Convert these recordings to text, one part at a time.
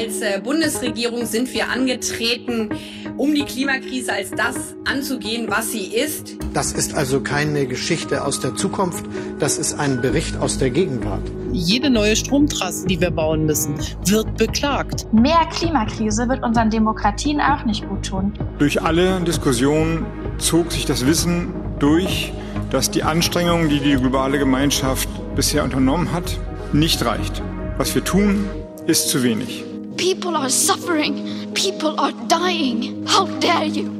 als äh, Bundesregierung sind wir angetreten, um die Klimakrise als das anzugehen, was sie ist. Das ist also keine Geschichte aus der Zukunft, das ist ein Bericht aus der Gegenwart. Jede neue Stromtrasse, die wir bauen müssen, wird beklagt. Mehr Klimakrise wird unseren Demokratien auch nicht gut tun. Durch alle Diskussionen zog sich das Wissen durch, dass die Anstrengungen, die die globale Gemeinschaft bisher unternommen hat, nicht reicht. Was wir tun, ist zu wenig. People are suffering. People are dying. How dare you?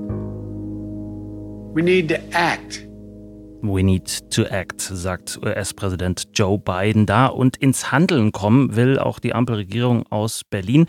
We need to act. We need to act, sagt US-Präsident Joe Biden da. Und ins Handeln kommen will auch die Ampelregierung aus Berlin.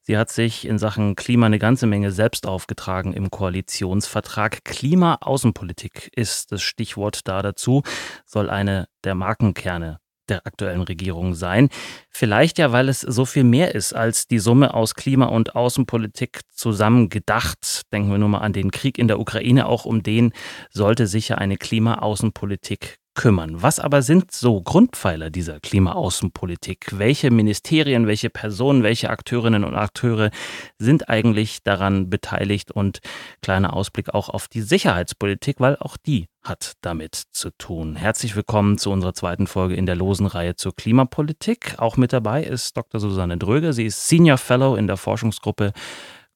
Sie hat sich in Sachen Klima eine ganze Menge selbst aufgetragen im Koalitionsvertrag. Klima-Außenpolitik ist das Stichwort da dazu, soll eine der Markenkerne der aktuellen Regierung sein. Vielleicht ja, weil es so viel mehr ist als die Summe aus Klima- und Außenpolitik zusammen gedacht. Denken wir nur mal an den Krieg in der Ukraine. Auch um den sollte sicher eine Klima-Außenpolitik kümmern. Was aber sind so Grundpfeiler dieser Klimaaußenpolitik? Welche Ministerien, welche Personen, welche Akteurinnen und Akteure sind eigentlich daran beteiligt? Und kleiner Ausblick auch auf die Sicherheitspolitik, weil auch die hat damit zu tun. Herzlich willkommen zu unserer zweiten Folge in der losen Reihe zur Klimapolitik. Auch mit dabei ist Dr. Susanne Dröger. Sie ist Senior Fellow in der Forschungsgruppe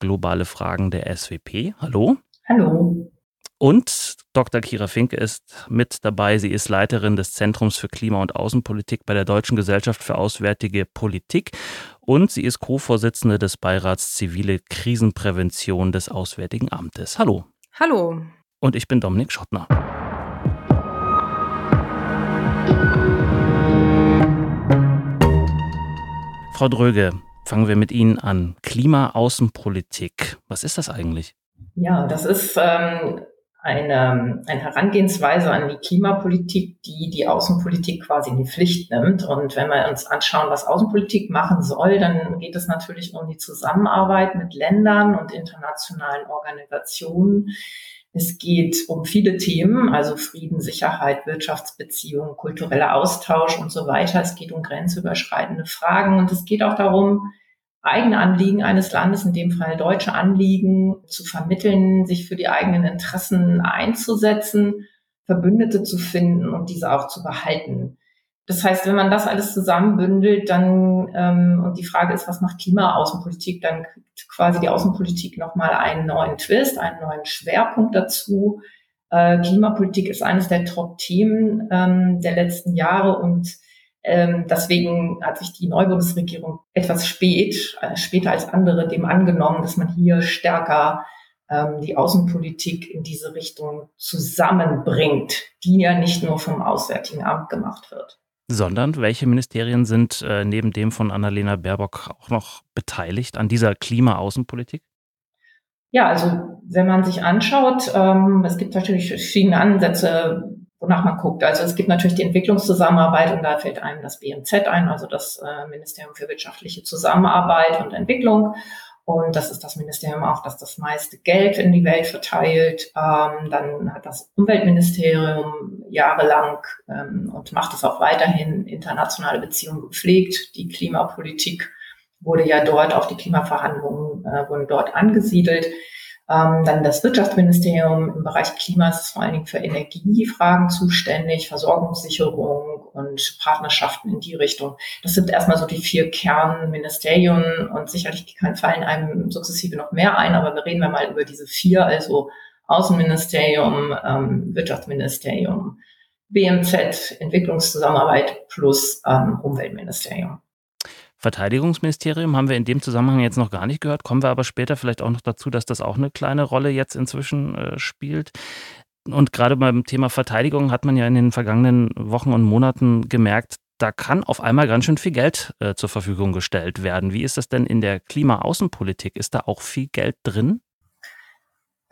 Globale Fragen der SWP. Hallo. Hallo. Und Dr. Kira Finke ist mit dabei. Sie ist Leiterin des Zentrums für Klima- und Außenpolitik bei der Deutschen Gesellschaft für Auswärtige Politik. Und sie ist Co-Vorsitzende des Beirats Zivile Krisenprävention des Auswärtigen Amtes. Hallo. Hallo. Und ich bin Dominik Schottner. Frau Dröge, fangen wir mit Ihnen an. Klima-Außenpolitik. Was ist das eigentlich? Ja, das ist ähm, eine, eine Herangehensweise an die Klimapolitik, die die Außenpolitik quasi in die Pflicht nimmt. Und wenn wir uns anschauen, was Außenpolitik machen soll, dann geht es natürlich um die Zusammenarbeit mit Ländern und internationalen Organisationen. Es geht um viele Themen, also Frieden, Sicherheit, Wirtschaftsbeziehungen, kultureller Austausch und so weiter. Es geht um grenzüberschreitende Fragen und es geht auch darum, eigene Anliegen eines Landes, in dem Fall deutsche Anliegen, zu vermitteln, sich für die eigenen Interessen einzusetzen, Verbündete zu finden und diese auch zu behalten. Das heißt, wenn man das alles zusammenbündelt, dann ähm, und die Frage ist, was macht Klimaaußenpolitik, dann kriegt quasi die Außenpolitik nochmal einen neuen Twist, einen neuen Schwerpunkt dazu. Äh, Klimapolitik ist eines der Top-Themen ähm, der letzten Jahre und ähm, deswegen hat sich die neue Bundesregierung etwas spät, äh, später als andere, dem angenommen, dass man hier stärker ähm, die Außenpolitik in diese Richtung zusammenbringt, die ja nicht nur vom Auswärtigen Amt gemacht wird. Sondern welche Ministerien sind äh, neben dem von Annalena Baerbock auch noch beteiligt an dieser Klima-Außenpolitik? Ja, also wenn man sich anschaut, ähm, es gibt natürlich verschiedene Ansätze, wonach man guckt. Also es gibt natürlich die Entwicklungszusammenarbeit und da fällt einem das BMZ ein, also das äh, Ministerium für wirtschaftliche Zusammenarbeit und Entwicklung. Und das ist das Ministerium auch, das das meiste Geld in die Welt verteilt. Ähm, dann hat das Umweltministerium jahrelang ähm, und macht es auch weiterhin internationale Beziehungen gepflegt. Die Klimapolitik wurde ja dort, auch die Klimaverhandlungen äh, wurden dort angesiedelt. Ähm, dann das Wirtschaftsministerium im Bereich Klima ist vor allen Dingen für Energiefragen zuständig, Versorgungssicherung und Partnerschaften in die Richtung. Das sind erstmal so die vier Kernministerien und sicherlich fallen einem sukzessive noch mehr ein, aber wir reden mal über diese vier, also Außenministerium, ähm, Wirtschaftsministerium, BMZ, Entwicklungszusammenarbeit plus ähm, Umweltministerium. Verteidigungsministerium haben wir in dem Zusammenhang jetzt noch gar nicht gehört. Kommen wir aber später vielleicht auch noch dazu, dass das auch eine kleine Rolle jetzt inzwischen äh, spielt. Und gerade beim Thema Verteidigung hat man ja in den vergangenen Wochen und Monaten gemerkt, da kann auf einmal ganz schön viel Geld äh, zur Verfügung gestellt werden. Wie ist das denn in der Klimaaußenpolitik? Ist da auch viel Geld drin?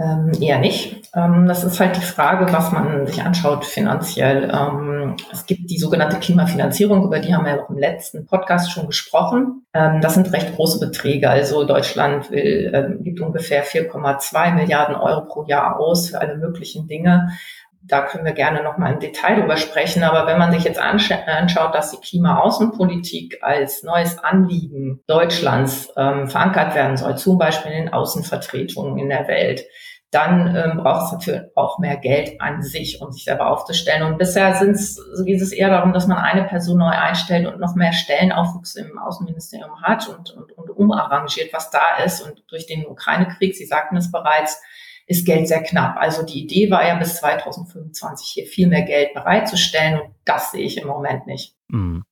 Ähm, eher nicht. Ähm, das ist halt die Frage, was man sich anschaut finanziell. Ähm, es gibt die sogenannte Klimafinanzierung, über die haben wir ja auch im letzten Podcast schon gesprochen. Ähm, das sind recht große Beträge. Also Deutschland will, ähm, gibt ungefähr 4,2 Milliarden Euro pro Jahr aus für alle möglichen Dinge. Da können wir gerne noch mal im Detail drüber sprechen. Aber wenn man sich jetzt anschaut, dass die Klimaaußenpolitik als neues Anliegen Deutschlands ähm, verankert werden soll, zum Beispiel in den Außenvertretungen in der Welt, dann ähm, braucht es natürlich auch mehr Geld an sich, um sich selber aufzustellen. Und bisher sind's, geht es eher darum, dass man eine Person neu einstellt und noch mehr Stellenaufwuchs im Außenministerium hat und, und, und umarrangiert, was da ist. Und durch den Ukraine-Krieg, Sie sagten es bereits, ist Geld sehr knapp. Also die Idee war ja bis 2025 hier viel mehr Geld bereitzustellen und das sehe ich im Moment nicht. Mhm.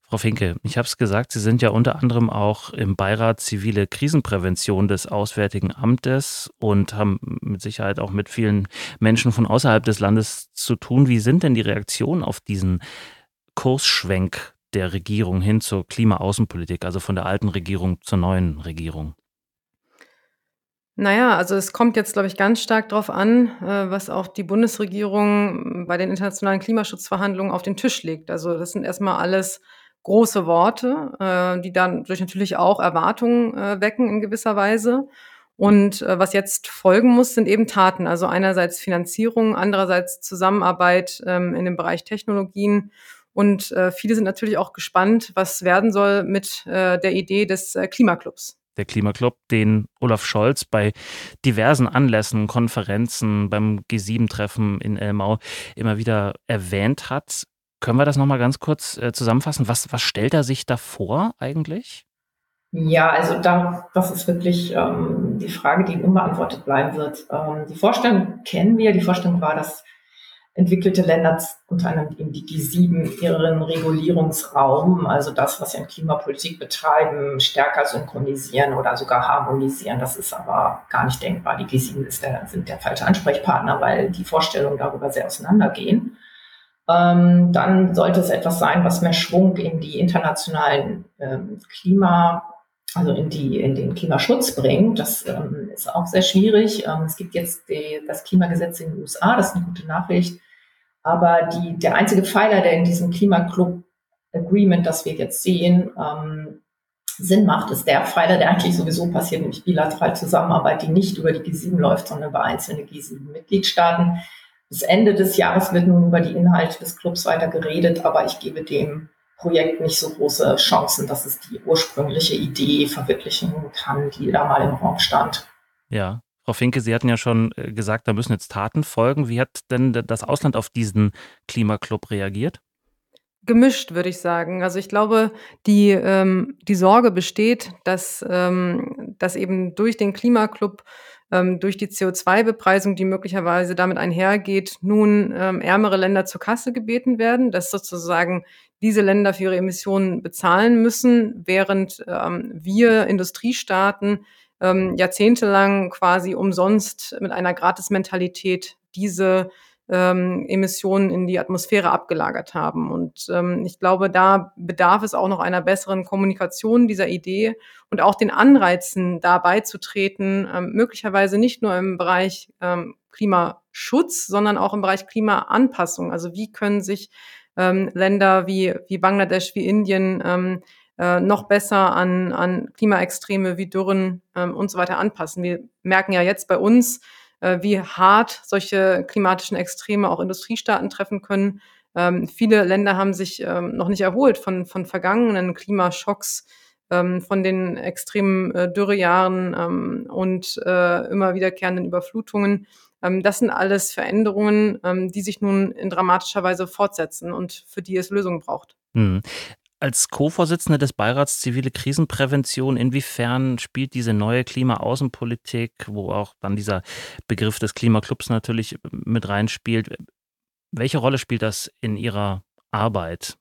Frau Finke, ich habe es gesagt, Sie sind ja unter anderem auch im Beirat zivile Krisenprävention des Auswärtigen Amtes und haben mit Sicherheit auch mit vielen Menschen von außerhalb des Landes zu tun. Wie sind denn die Reaktionen auf diesen Kursschwenk der Regierung hin zur Klimaaußenpolitik, also von der alten Regierung zur neuen Regierung? Naja, also es kommt jetzt, glaube ich, ganz stark darauf an, äh, was auch die Bundesregierung bei den internationalen Klimaschutzverhandlungen auf den Tisch legt. Also das sind erstmal alles große Worte, äh, die dann durch natürlich auch Erwartungen äh, wecken in gewisser Weise. Und was jetzt folgen muss, sind eben Taten. Also einerseits Finanzierung, andererseits Zusammenarbeit ähm, in dem Bereich Technologien. Und viele sind natürlich auch gespannt, was werden soll mit der Idee des Klimaclubs der Klimaclub, den Olaf Scholz bei diversen Anlässen, Konferenzen, beim G7-Treffen in Elmau immer wieder erwähnt hat. Können wir das nochmal ganz kurz äh, zusammenfassen? Was, was stellt er sich da vor eigentlich? Ja, also da, das ist wirklich ähm, die Frage, die unbeantwortet bleiben wird. Ähm, die Vorstellung kennen wir. Die Vorstellung war, dass entwickelte Länder, unter anderem eben die G7, ihren Regulierungsraum, also das, was sie in Klimapolitik betreiben, stärker synchronisieren oder sogar harmonisieren. Das ist aber gar nicht denkbar. Die G7 ist der, sind der falsche Ansprechpartner, weil die Vorstellungen darüber sehr auseinandergehen. Ähm, dann sollte es etwas sein, was mehr Schwung in die internationalen ähm, Klima also in, die, in den Klimaschutz bringt. Das ähm, ist auch sehr schwierig. Ähm, es gibt jetzt die, das Klimagesetz in den USA, das ist eine gute Nachricht. Aber die, der einzige Pfeiler, der in diesem Klimaclub Agreement, das wir jetzt sehen, ähm, Sinn macht, ist der Pfeiler, der eigentlich sowieso passiert, nämlich bilateral Zusammenarbeit, die nicht über die G7 läuft, sondern über einzelne G7-Mitgliedstaaten. Bis Ende des Jahres wird nun über die Inhalte des Clubs weiter geredet, aber ich gebe dem Projekt nicht so große Chancen, dass es die ursprüngliche Idee verwirklichen kann, die da mal im Raum stand. Ja, Frau Finke, Sie hatten ja schon äh, gesagt, da müssen jetzt Taten folgen. Wie hat denn das Ausland auf diesen Klimaclub reagiert? Gemischt, würde ich sagen. Also ich glaube, die, ähm, die Sorge besteht, dass, ähm, dass eben durch den Klimaclub, ähm, durch die CO2-Bepreisung, die möglicherweise damit einhergeht, nun ähm, ärmere Länder zur Kasse gebeten werden, dass sozusagen diese Länder für ihre Emissionen bezahlen müssen, während ähm, wir Industriestaaten ähm, jahrzehntelang quasi umsonst mit einer Gratis-Mentalität diese ähm, Emissionen in die Atmosphäre abgelagert haben. Und ähm, ich glaube, da bedarf es auch noch einer besseren Kommunikation dieser Idee und auch den Anreizen, da beizutreten, ähm, möglicherweise nicht nur im Bereich ähm, Klimaschutz, sondern auch im Bereich Klimaanpassung. Also wie können sich ähm, Länder wie, wie Bangladesch, wie Indien ähm, äh, noch besser an, an Klimaextreme wie Dürren ähm, und so weiter anpassen. Wir merken ja jetzt bei uns, äh, wie hart solche klimatischen Extreme auch Industriestaaten treffen können. Ähm, viele Länder haben sich ähm, noch nicht erholt von, von vergangenen Klimaschocks, ähm, von den extremen äh, Dürrejahren ähm, und äh, immer wiederkehrenden Überflutungen. Ähm, das sind alles Veränderungen, ähm, die sich nun in dramatischer Weise fortsetzen und für die es Lösungen braucht. Hm. Als Co-Vorsitzende des Beirats Zivile Krisenprävention, inwiefern spielt diese neue Klimaaußenpolitik, wo auch dann dieser Begriff des Klimaclubs natürlich mit reinspielt, welche Rolle spielt das in Ihrer Arbeit?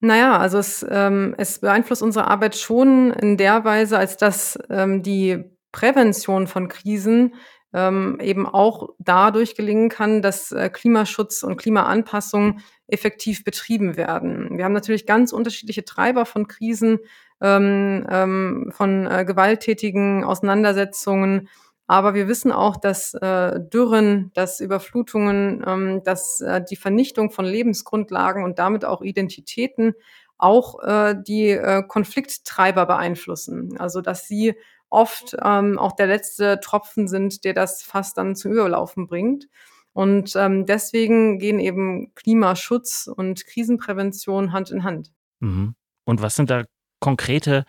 Naja, also es, ähm, es beeinflusst unsere Arbeit schon in der Weise, als dass ähm, die Prävention von Krisen ähm, eben auch dadurch gelingen kann, dass äh, Klimaschutz und Klimaanpassung effektiv betrieben werden. Wir haben natürlich ganz unterschiedliche Treiber von Krisen, ähm, ähm, von äh, gewalttätigen Auseinandersetzungen. Aber wir wissen auch, dass äh, Dürren, dass Überflutungen, ähm, dass äh, die Vernichtung von Lebensgrundlagen und damit auch Identitäten auch äh, die äh, Konflikttreiber beeinflussen. Also dass sie oft ähm, auch der letzte Tropfen sind, der das fast dann zum Überlaufen bringt. Und ähm, deswegen gehen eben Klimaschutz und Krisenprävention Hand in Hand. Mhm. Und was sind da konkrete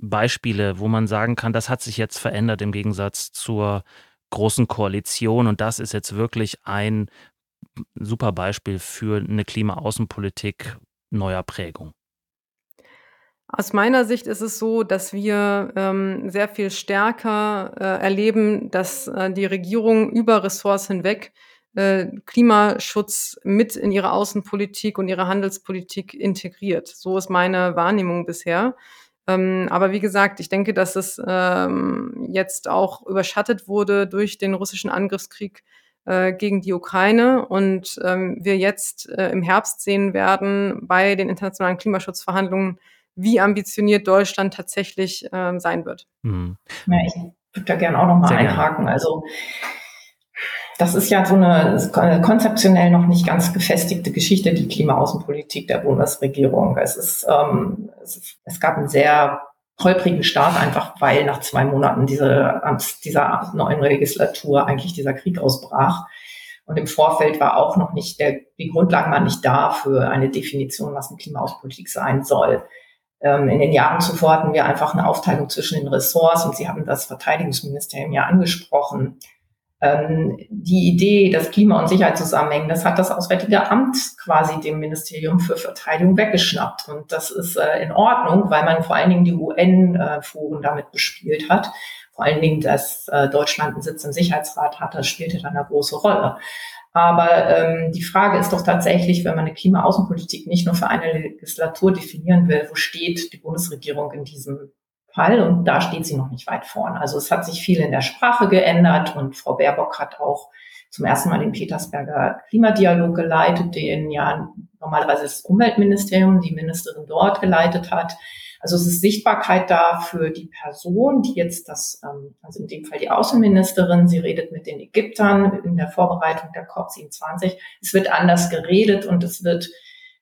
Beispiele, wo man sagen kann, das hat sich jetzt verändert im Gegensatz zur großen Koalition und das ist jetzt wirklich ein super Beispiel für eine Klimaaußenpolitik neuer Prägung? Aus meiner Sicht ist es so, dass wir ähm, sehr viel stärker äh, erleben, dass äh, die Regierung über Ressorts hinweg äh, Klimaschutz mit in ihre Außenpolitik und ihre Handelspolitik integriert. So ist meine Wahrnehmung bisher. Ähm, aber wie gesagt, ich denke, dass es ähm, jetzt auch überschattet wurde durch den russischen Angriffskrieg äh, gegen die Ukraine und ähm, wir jetzt äh, im Herbst sehen werden bei den internationalen Klimaschutzverhandlungen, wie ambitioniert Deutschland tatsächlich ähm, sein wird. Mhm. Ja, ich würde da gerne auch noch mal einhaken. Also das ist ja so eine konzeptionell noch nicht ganz gefestigte Geschichte, die Klimaaußenpolitik der Bundesregierung. Es ist, ähm, es, es gab einen sehr holprigen Start, einfach weil nach zwei Monaten diese, dieser neuen Legislatur eigentlich dieser Krieg ausbrach. Und im Vorfeld war auch noch nicht der, die Grundlagen waren nicht da für eine Definition, was eine Klimaaußenpolitik sein soll. Ähm, in den Jahren zuvor hatten wir einfach eine Aufteilung zwischen den Ressorts und Sie haben das Verteidigungsministerium ja angesprochen ähm, die Idee, dass Klima und Sicherheit zusammenhängen, das hat das Auswärtige Amt quasi dem Ministerium für Verteidigung weggeschnappt. Und das ist äh, in Ordnung, weil man vor allen Dingen die UN-Foren damit bespielt hat. Vor allen Dingen, dass äh, Deutschland einen Sitz im Sicherheitsrat hat, das spielte dann eine große Rolle. Aber ähm, die Frage ist doch tatsächlich, wenn man eine Klimaaußenpolitik nicht nur für eine Legislatur definieren will, wo steht die Bundesregierung in diesem Fall und da steht sie noch nicht weit vorn. Also es hat sich viel in der Sprache geändert und Frau Baerbock hat auch zum ersten Mal den Petersberger Klimadialog geleitet, den ja normalerweise das Umweltministerium, die Ministerin dort geleitet hat. Also es ist Sichtbarkeit da für die Person, die jetzt das, ähm, also in dem Fall die Außenministerin, sie redet mit den Ägyptern in der Vorbereitung der COP27. Es wird anders geredet und es wird,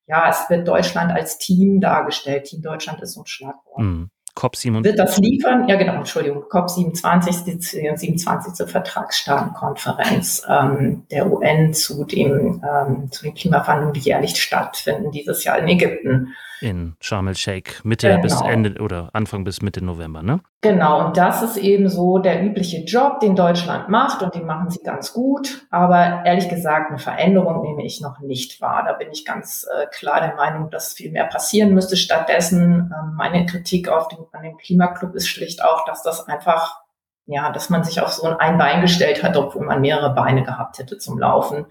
ja, es wird Deutschland als Team dargestellt. Team Deutschland ist so ein Schlagwort. Mhm. COP27. Wird das liefern? Ja, genau, Entschuldigung. COP27, die 27. Vertragsstaatenkonferenz ähm, der UN zu, dem, ähm, zu den Klimaverhandlungen, die jährlich stattfinden, dieses Jahr in Ägypten in Sharm el-Sheikh Mitte genau. bis Ende oder Anfang bis Mitte November, ne? Genau, und das ist eben so der übliche Job, den Deutschland macht und den machen sie ganz gut. Aber ehrlich gesagt, eine Veränderung nehme ich noch nicht wahr. Da bin ich ganz äh, klar der Meinung, dass viel mehr passieren müsste. Stattdessen, äh, meine Kritik auf den, an dem Klimaclub ist schlicht auch, dass das einfach ja, dass man sich auf so ein Bein gestellt hat, obwohl man mehrere Beine gehabt hätte zum Laufen.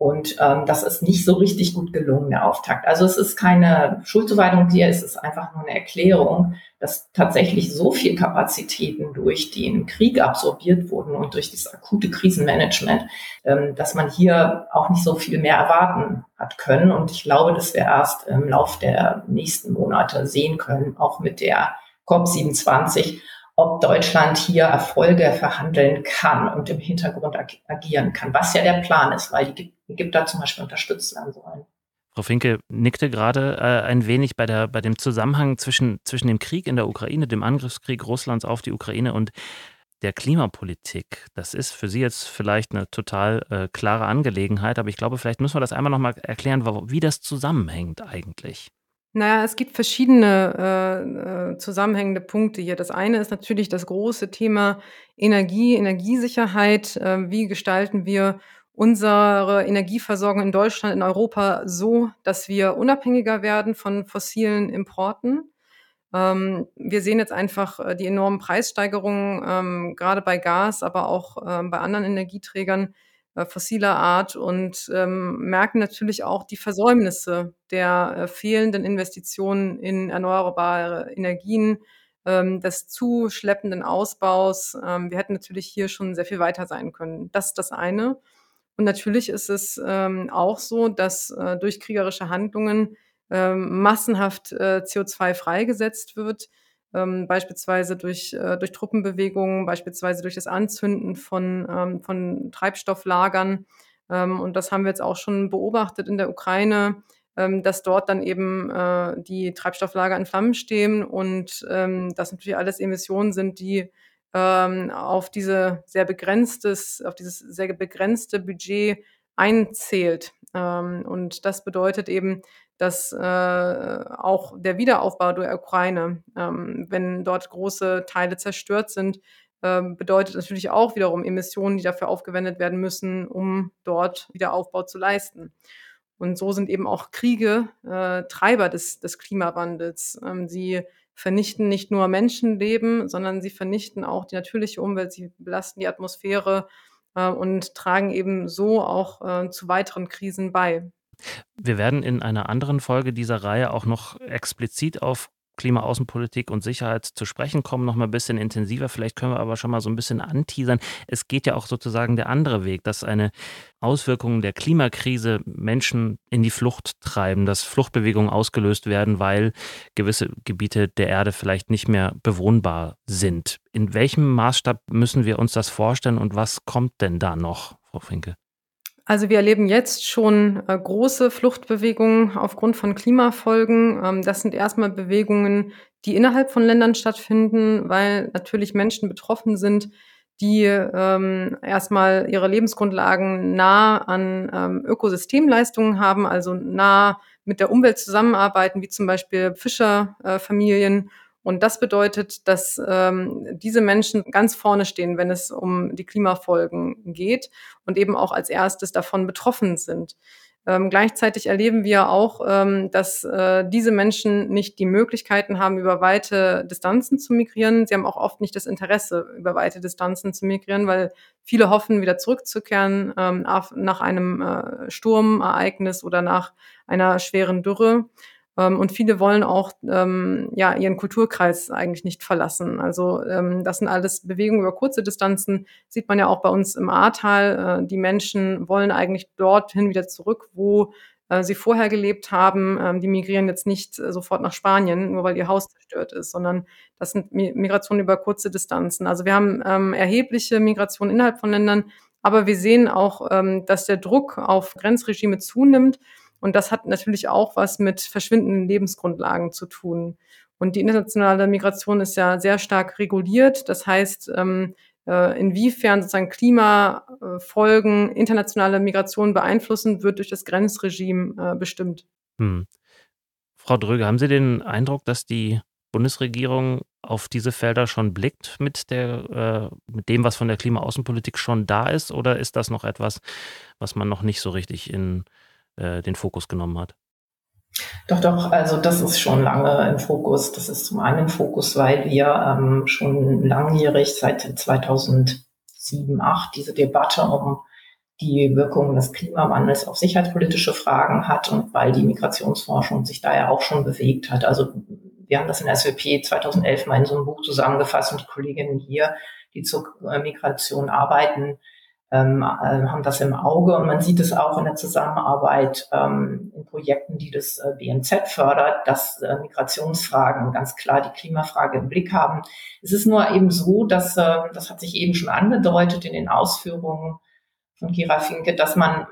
Und ähm, das ist nicht so richtig gut gelungen, der Auftakt. Also es ist keine Schuldzuweisung hier, es ist einfach nur eine Erklärung, dass tatsächlich so viel Kapazitäten durch den Krieg absorbiert wurden und durch das akute Krisenmanagement, ähm, dass man hier auch nicht so viel mehr erwarten hat können. Und ich glaube, dass wir erst im Lauf der nächsten Monate sehen können, auch mit der COP27, ob Deutschland hier Erfolge verhandeln kann und im Hintergrund ag agieren kann, was ja der Plan ist, weil die Ägypter zum Beispiel unterstützt werden sollen. Frau Finke nickte gerade äh, ein wenig bei, der, bei dem Zusammenhang zwischen, zwischen dem Krieg in der Ukraine, dem Angriffskrieg Russlands auf die Ukraine und der Klimapolitik. Das ist für Sie jetzt vielleicht eine total äh, klare Angelegenheit, aber ich glaube, vielleicht müssen wir das einmal nochmal erklären, wie das zusammenhängt eigentlich. Naja, es gibt verschiedene äh, äh, zusammenhängende Punkte hier. Das eine ist natürlich das große Thema Energie, Energiesicherheit. Äh, wie gestalten wir unsere Energieversorgung in Deutschland, in Europa so, dass wir unabhängiger werden von fossilen Importen? Ähm, wir sehen jetzt einfach äh, die enormen Preissteigerungen, ähm, gerade bei Gas, aber auch ähm, bei anderen Energieträgern äh, fossiler Art und ähm, merken natürlich auch die Versäumnisse der äh, fehlenden Investitionen in erneuerbare Energien, ähm, des zu schleppenden Ausbaus. Ähm, wir hätten natürlich hier schon sehr viel weiter sein können. Das ist das eine. Und natürlich ist es ähm, auch so, dass äh, durch kriegerische Handlungen ähm, massenhaft äh, CO2 freigesetzt wird ähm, beispielsweise durch, äh, durch Truppenbewegungen, beispielsweise durch das Anzünden von, ähm, von Treibstofflagern. Ähm, und das haben wir jetzt auch schon beobachtet in der Ukraine, ähm, dass dort dann eben äh, die Treibstofflager in Flammen stehen und ähm, das natürlich alles Emissionen sind, die ähm, auf diese sehr begrenztes, auf dieses sehr begrenzte Budget einzählt. Ähm, und das bedeutet eben, dass äh, auch der Wiederaufbau der Ukraine, ähm, wenn dort große Teile zerstört sind, ähm, bedeutet natürlich auch wiederum Emissionen, die dafür aufgewendet werden müssen, um dort Wiederaufbau zu leisten. Und so sind eben auch Kriege äh, Treiber des, des Klimawandels. Ähm, sie vernichten nicht nur Menschenleben, sondern sie vernichten auch die natürliche Umwelt, sie belasten die Atmosphäre äh, und tragen eben so auch äh, zu weiteren Krisen bei. Wir werden in einer anderen Folge dieser Reihe auch noch explizit auf Klimaaußenpolitik und Sicherheit zu sprechen kommen, noch mal ein bisschen intensiver. Vielleicht können wir aber schon mal so ein bisschen anteasern. Es geht ja auch sozusagen der andere Weg, dass eine Auswirkung der Klimakrise Menschen in die Flucht treiben, dass Fluchtbewegungen ausgelöst werden, weil gewisse Gebiete der Erde vielleicht nicht mehr bewohnbar sind. In welchem Maßstab müssen wir uns das vorstellen und was kommt denn da noch, Frau Finke? Also wir erleben jetzt schon äh, große Fluchtbewegungen aufgrund von Klimafolgen. Ähm, das sind erstmal Bewegungen, die innerhalb von Ländern stattfinden, weil natürlich Menschen betroffen sind, die ähm, erstmal ihre Lebensgrundlagen nah an ähm, Ökosystemleistungen haben, also nah mit der Umwelt zusammenarbeiten, wie zum Beispiel Fischerfamilien äh, und das bedeutet, dass ähm, diese Menschen ganz vorne stehen, wenn es um die Klimafolgen geht und eben auch als erstes davon betroffen sind. Ähm, gleichzeitig erleben wir auch, ähm, dass äh, diese Menschen nicht die Möglichkeiten haben, über weite Distanzen zu migrieren. Sie haben auch oft nicht das Interesse, über weite Distanzen zu migrieren, weil viele hoffen, wieder zurückzukehren ähm, nach einem äh, Sturmereignis oder nach einer schweren Dürre. Ähm, und viele wollen auch ähm, ja, ihren Kulturkreis eigentlich nicht verlassen. Also ähm, das sind alles Bewegungen über kurze Distanzen. Sieht man ja auch bei uns im Ahrtal. Äh, die Menschen wollen eigentlich dorthin wieder zurück, wo äh, sie vorher gelebt haben. Ähm, die migrieren jetzt nicht äh, sofort nach Spanien, nur weil ihr Haus zerstört ist, sondern das sind Migrationen über kurze Distanzen. Also wir haben ähm, erhebliche Migrationen innerhalb von Ländern, aber wir sehen auch, ähm, dass der Druck auf Grenzregime zunimmt. Und das hat natürlich auch was mit verschwindenden Lebensgrundlagen zu tun. Und die internationale Migration ist ja sehr stark reguliert. Das heißt, ähm, äh, inwiefern sozusagen Klimafolgen internationale Migration beeinflussen, wird durch das Grenzregime äh, bestimmt. Hm. Frau Dröge, haben Sie den Eindruck, dass die Bundesregierung auf diese Felder schon blickt mit, der, äh, mit dem, was von der Klimaaußenpolitik schon da ist? Oder ist das noch etwas, was man noch nicht so richtig in äh, den Fokus genommen hat. Doch, doch, also das ist schon lange im Fokus. Das ist zum einen im Fokus, weil wir ähm, schon langjährig seit 2007, 2008 diese Debatte um die Wirkungen des Klimawandels auf sicherheitspolitische Fragen hat und weil die Migrationsforschung sich da ja auch schon bewegt hat. Also wir haben das in SWP 2011 mal in so einem Buch zusammengefasst und die Kolleginnen hier, die zur äh, Migration arbeiten, ähm, äh, haben das im Auge und man sieht es auch in der Zusammenarbeit ähm, in Projekten, die das äh, BNZ fördert, dass äh, Migrationsfragen ganz klar die Klimafrage im Blick haben. Es ist nur eben so, dass, äh, das hat sich eben schon angedeutet in den Ausführungen von Kira Finke, dass man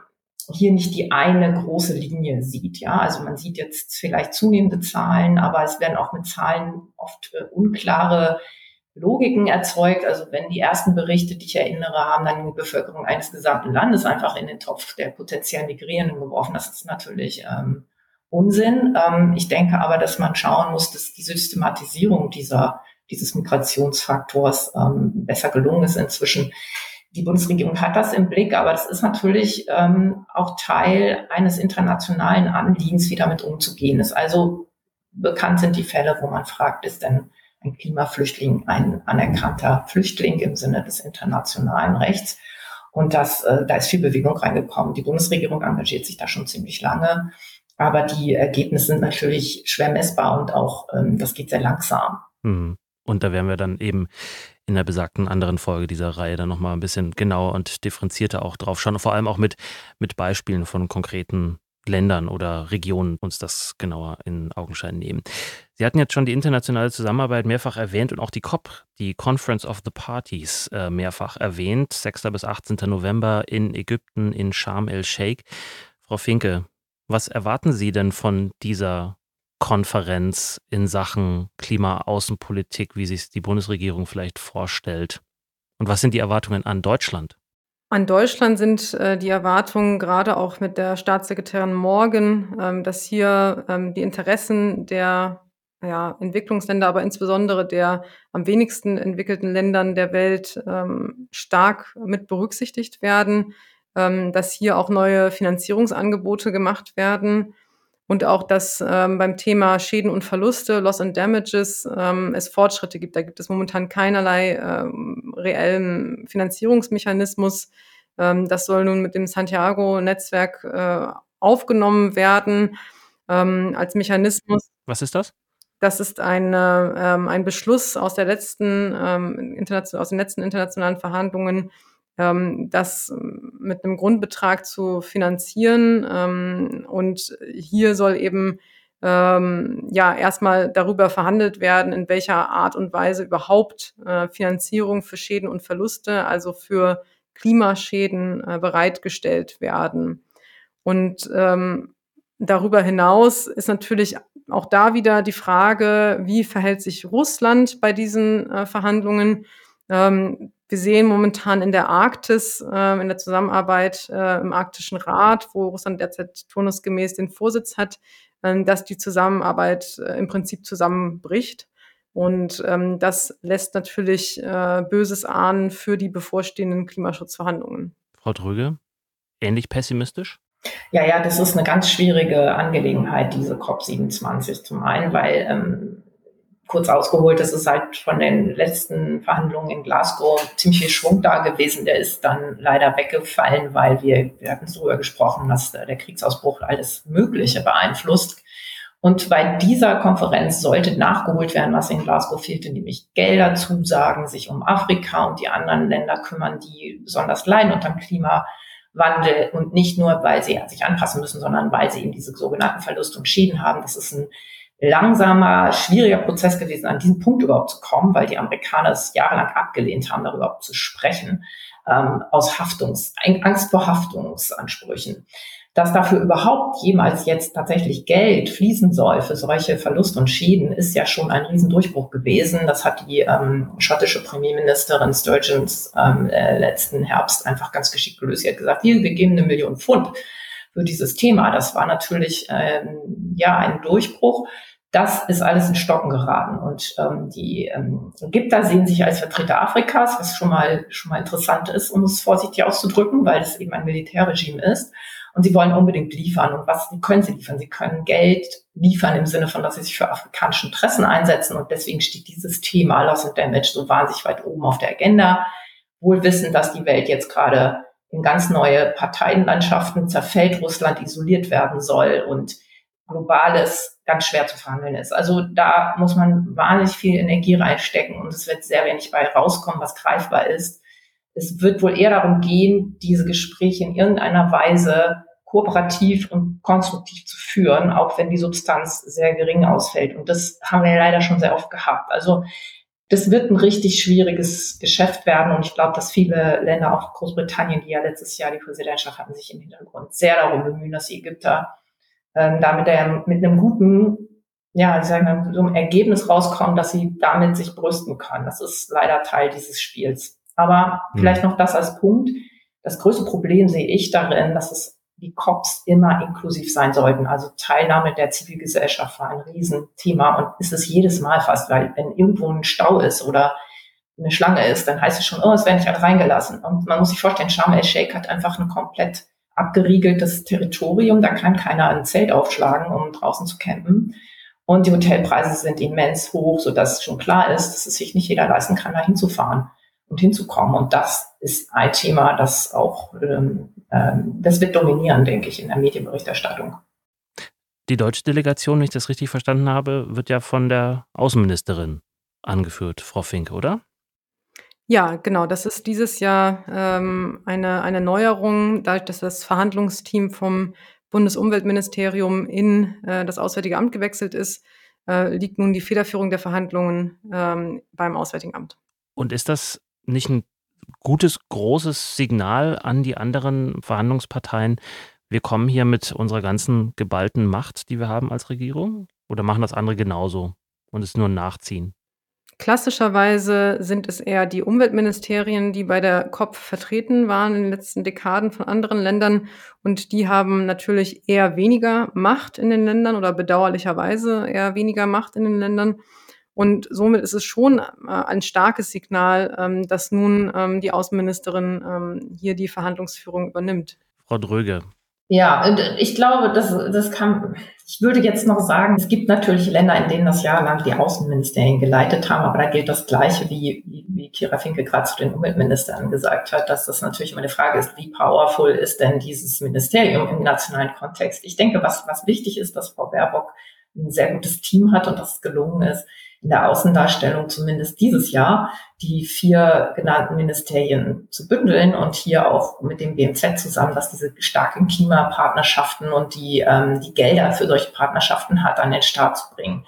hier nicht die eine große Linie sieht. Ja, also man sieht jetzt vielleicht zunehmende Zahlen, aber es werden auch mit Zahlen oft äh, unklare Logiken erzeugt. Also wenn die ersten Berichte, die ich erinnere, haben dann die Bevölkerung eines gesamten Landes einfach in den Topf der potenziellen Migrierenden geworfen. Das ist natürlich ähm, Unsinn. Ähm, ich denke aber, dass man schauen muss, dass die Systematisierung dieser, dieses Migrationsfaktors ähm, besser gelungen ist inzwischen. Die Bundesregierung hat das im Blick, aber das ist natürlich ähm, auch Teil eines internationalen Anliegens, wie damit umzugehen ist. Also bekannt sind die Fälle, wo man fragt, ist denn ein Klimaflüchtling ein anerkannter Flüchtling im Sinne des internationalen Rechts. Und das, äh, da ist viel Bewegung reingekommen. Die Bundesregierung engagiert sich da schon ziemlich lange. Aber die Ergebnisse sind natürlich schwer messbar und auch ähm, das geht sehr langsam. Hm. Und da werden wir dann eben in der besagten anderen Folge dieser Reihe dann nochmal ein bisschen genauer und differenzierter auch drauf schauen. Vor allem auch mit, mit Beispielen von konkreten Ländern oder Regionen uns das genauer in Augenschein nehmen. Sie hatten jetzt schon die internationale Zusammenarbeit mehrfach erwähnt und auch die COP, die Conference of the Parties, äh, mehrfach erwähnt. 6. bis 18. November in Ägypten in Sharm el-Sheikh. Frau Finke, was erwarten Sie denn von dieser Konferenz in Sachen Klimaaußenpolitik, wie sich die Bundesregierung vielleicht vorstellt? Und was sind die Erwartungen an Deutschland? An Deutschland sind äh, die Erwartungen gerade auch mit der Staatssekretärin Morgan, ähm, dass hier ähm, die Interessen der ja, Entwicklungsländer, aber insbesondere der am wenigsten entwickelten Ländern der Welt ähm, stark mit berücksichtigt werden, ähm, dass hier auch neue Finanzierungsangebote gemacht werden und auch, dass ähm, beim Thema Schäden und Verluste, Loss and Damages, ähm, es Fortschritte gibt. Da gibt es momentan keinerlei ähm, reellen Finanzierungsmechanismus. Ähm, das soll nun mit dem Santiago-Netzwerk äh, aufgenommen werden ähm, als Mechanismus. Was ist das? Das ist eine, ähm, ein Beschluss aus, der letzten, ähm, aus den letzten internationalen Verhandlungen, ähm, das mit einem Grundbetrag zu finanzieren. Ähm, und hier soll eben ähm, ja erstmal darüber verhandelt werden, in welcher Art und Weise überhaupt äh, Finanzierung für Schäden und Verluste, also für Klimaschäden äh, bereitgestellt werden. Und ähm, darüber hinaus ist natürlich auch da wieder die Frage, wie verhält sich Russland bei diesen äh, Verhandlungen? Ähm, wir sehen momentan in der Arktis, äh, in der Zusammenarbeit äh, im Arktischen Rat, wo Russland derzeit turnusgemäß den Vorsitz hat, äh, dass die Zusammenarbeit äh, im Prinzip zusammenbricht. Und ähm, das lässt natürlich äh, Böses ahnen für die bevorstehenden Klimaschutzverhandlungen. Frau Drüge, ähnlich pessimistisch? Ja, ja, das ist eine ganz schwierige Angelegenheit, diese COP27 zum einen, weil ähm, kurz ausgeholt, das ist halt von den letzten Verhandlungen in Glasgow ziemlich viel Schwung da gewesen. Der ist dann leider weggefallen, weil wir, wir hatten darüber gesprochen, dass der Kriegsausbruch alles Mögliche beeinflusst. Und bei dieser Konferenz sollte nachgeholt werden, was in Glasgow fehlte, nämlich Gelder zusagen, sich um Afrika und die anderen Länder kümmern, die besonders leiden unter dem Klimawandel und nicht nur, weil sie sich anpassen müssen, sondern weil sie eben diese sogenannten Verluste und Schäden haben. Das ist ein langsamer, schwieriger Prozess gewesen, an diesen Punkt überhaupt zu kommen, weil die Amerikaner es jahrelang abgelehnt haben, darüber zu sprechen, ähm, aus Haftungs, Angst vor Haftungsansprüchen. Dass dafür überhaupt jemals jetzt tatsächlich Geld fließen soll für solche Verluste und Schäden, ist ja schon ein Riesendurchbruch gewesen. Das hat die ähm, schottische Premierministerin Sturgeons ähm, äh, letzten Herbst einfach ganz geschickt gelöst. Sie hat gesagt, hier, wir geben eine Million Pfund für dieses Thema. Das war natürlich ähm, ja ein Durchbruch das ist alles in Stocken geraten. Und ähm, die ähm, Ägypter sehen sich als Vertreter Afrikas, was schon mal, schon mal interessant ist, um es vorsichtig auszudrücken, weil es eben ein Militärregime ist. Und sie wollen unbedingt liefern. Und was können sie liefern? Sie können Geld liefern im Sinne von, dass sie sich für afrikanische Interessen einsetzen. Und deswegen steht dieses Thema Loss and Damage so wahnsinnig weit oben auf der Agenda. Wohl wissen, dass die Welt jetzt gerade in ganz neue Parteienlandschaften zerfällt, Russland isoliert werden soll und globales ganz schwer zu verhandeln ist. Also da muss man wahnsinnig viel Energie reinstecken und es wird sehr wenig bei rauskommen, was greifbar ist. Es wird wohl eher darum gehen, diese Gespräche in irgendeiner Weise kooperativ und konstruktiv zu führen, auch wenn die Substanz sehr gering ausfällt. Und das haben wir ja leider schon sehr oft gehabt. Also das wird ein richtig schwieriges Geschäft werden. Und ich glaube, dass viele Länder, auch Großbritannien, die ja letztes Jahr die Präsidentschaft hatten, sich im Hintergrund sehr darum bemühen, dass die Ägypter ähm, damit er mit einem guten, ja, ich sage mal, so einem Ergebnis rauskommt, dass sie damit sich brüsten können. Das ist leider Teil dieses Spiels. Aber mhm. vielleicht noch das als Punkt. Das größte Problem sehe ich darin, dass es die COPs immer inklusiv sein sollten. Also Teilnahme der Zivilgesellschaft war ein Riesenthema und ist es jedes Mal fast, weil wenn irgendwo ein Stau ist oder eine Schlange ist, dann heißt es schon, oh, es werden nicht alle reingelassen. Und man muss sich vorstellen, Sharm el-Sheikh hat einfach eine komplett abgeriegeltes Territorium. Da kann keiner ein Zelt aufschlagen, um draußen zu campen. Und die Hotelpreise sind immens hoch, sodass schon klar ist, dass es sich nicht jeder leisten kann, da hinzufahren und hinzukommen. Und das ist ein Thema, das auch, ähm, ähm, das wird dominieren, denke ich, in der Medienberichterstattung. Die deutsche Delegation, wenn ich das richtig verstanden habe, wird ja von der Außenministerin angeführt, Frau Fink, oder? Ja, genau. Das ist dieses Jahr ähm, eine, eine Neuerung, dadurch, dass das Verhandlungsteam vom Bundesumweltministerium in äh, das Auswärtige Amt gewechselt ist, äh, liegt nun die Federführung der Verhandlungen ähm, beim Auswärtigen Amt. Und ist das nicht ein gutes, großes Signal an die anderen Verhandlungsparteien? Wir kommen hier mit unserer ganzen geballten Macht, die wir haben als Regierung? Oder machen das andere genauso und es nur Nachziehen? Klassischerweise sind es eher die Umweltministerien, die bei der COP vertreten waren in den letzten Dekaden von anderen Ländern. Und die haben natürlich eher weniger Macht in den Ländern oder bedauerlicherweise eher weniger Macht in den Ländern. Und somit ist es schon äh, ein starkes Signal, ähm, dass nun ähm, die Außenministerin ähm, hier die Verhandlungsführung übernimmt. Frau Dröge, ja, ich glaube, das, das kann, ich würde jetzt noch sagen, es gibt natürlich Länder, in denen das jahrelang die Außenministerien geleitet haben, aber da gilt das Gleiche, wie, wie, wie Kira Finke gerade zu den Umweltministern gesagt hat, dass das natürlich immer eine Frage ist, wie powerful ist denn dieses Ministerium im nationalen Kontext? Ich denke, was, was wichtig ist, dass Frau Baerbock ein sehr gutes Team hat und dass es gelungen ist, in der Außendarstellung zumindest dieses Jahr die vier genannten Ministerien zu bündeln und hier auch mit dem BMZ zusammen, dass diese starken Klimapartnerschaften und die, ähm, die Gelder für solche Partnerschaften hat, an den Start zu bringen.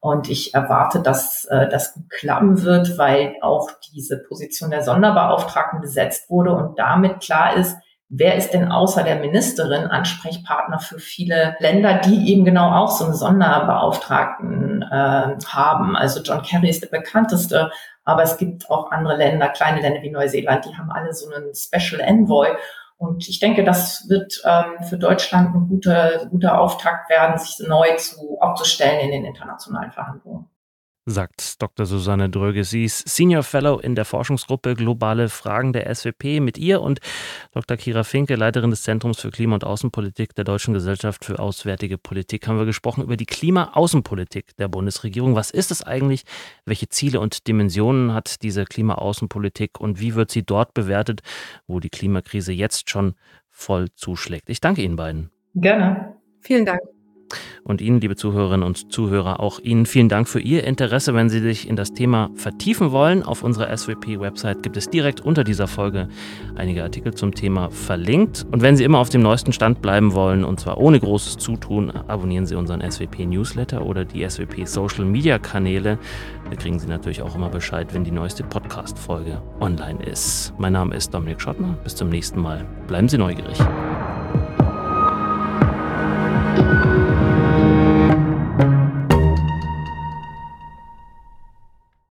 Und ich erwarte, dass äh, das gut klappen wird, weil auch diese Position der Sonderbeauftragten besetzt wurde und damit klar ist, wer ist denn außer der Ministerin Ansprechpartner für viele Länder, die eben genau auch so einen Sonderbeauftragten äh, haben. Also John Kerry ist der bekannteste, aber es gibt auch andere Länder, kleine Länder wie Neuseeland, die haben alle so einen Special Envoy. Und ich denke, das wird ähm, für Deutschland ein guter, guter Auftakt werden, sich neu zu, aufzustellen in den internationalen Verhandlungen sagt Dr. Susanne Dröge. Sie ist Senior Fellow in der Forschungsgruppe Globale Fragen der SWP. Mit ihr und Dr. Kira Finke, Leiterin des Zentrums für Klima- und Außenpolitik der Deutschen Gesellschaft für Auswärtige Politik, haben wir gesprochen über die Klima-Außenpolitik der Bundesregierung. Was ist es eigentlich? Welche Ziele und Dimensionen hat diese Klima-Außenpolitik und wie wird sie dort bewertet, wo die Klimakrise jetzt schon voll zuschlägt? Ich danke Ihnen beiden. Gerne. Vielen Dank. Und Ihnen, liebe Zuhörerinnen und Zuhörer, auch Ihnen vielen Dank für Ihr Interesse. Wenn Sie sich in das Thema vertiefen wollen, auf unserer SWP-Website gibt es direkt unter dieser Folge einige Artikel zum Thema verlinkt. Und wenn Sie immer auf dem neuesten Stand bleiben wollen, und zwar ohne großes Zutun, abonnieren Sie unseren SWP-Newsletter oder die SWP-Social-Media-Kanäle. Da kriegen Sie natürlich auch immer Bescheid, wenn die neueste Podcast-Folge online ist. Mein Name ist Dominik Schottner. Bis zum nächsten Mal. Bleiben Sie neugierig.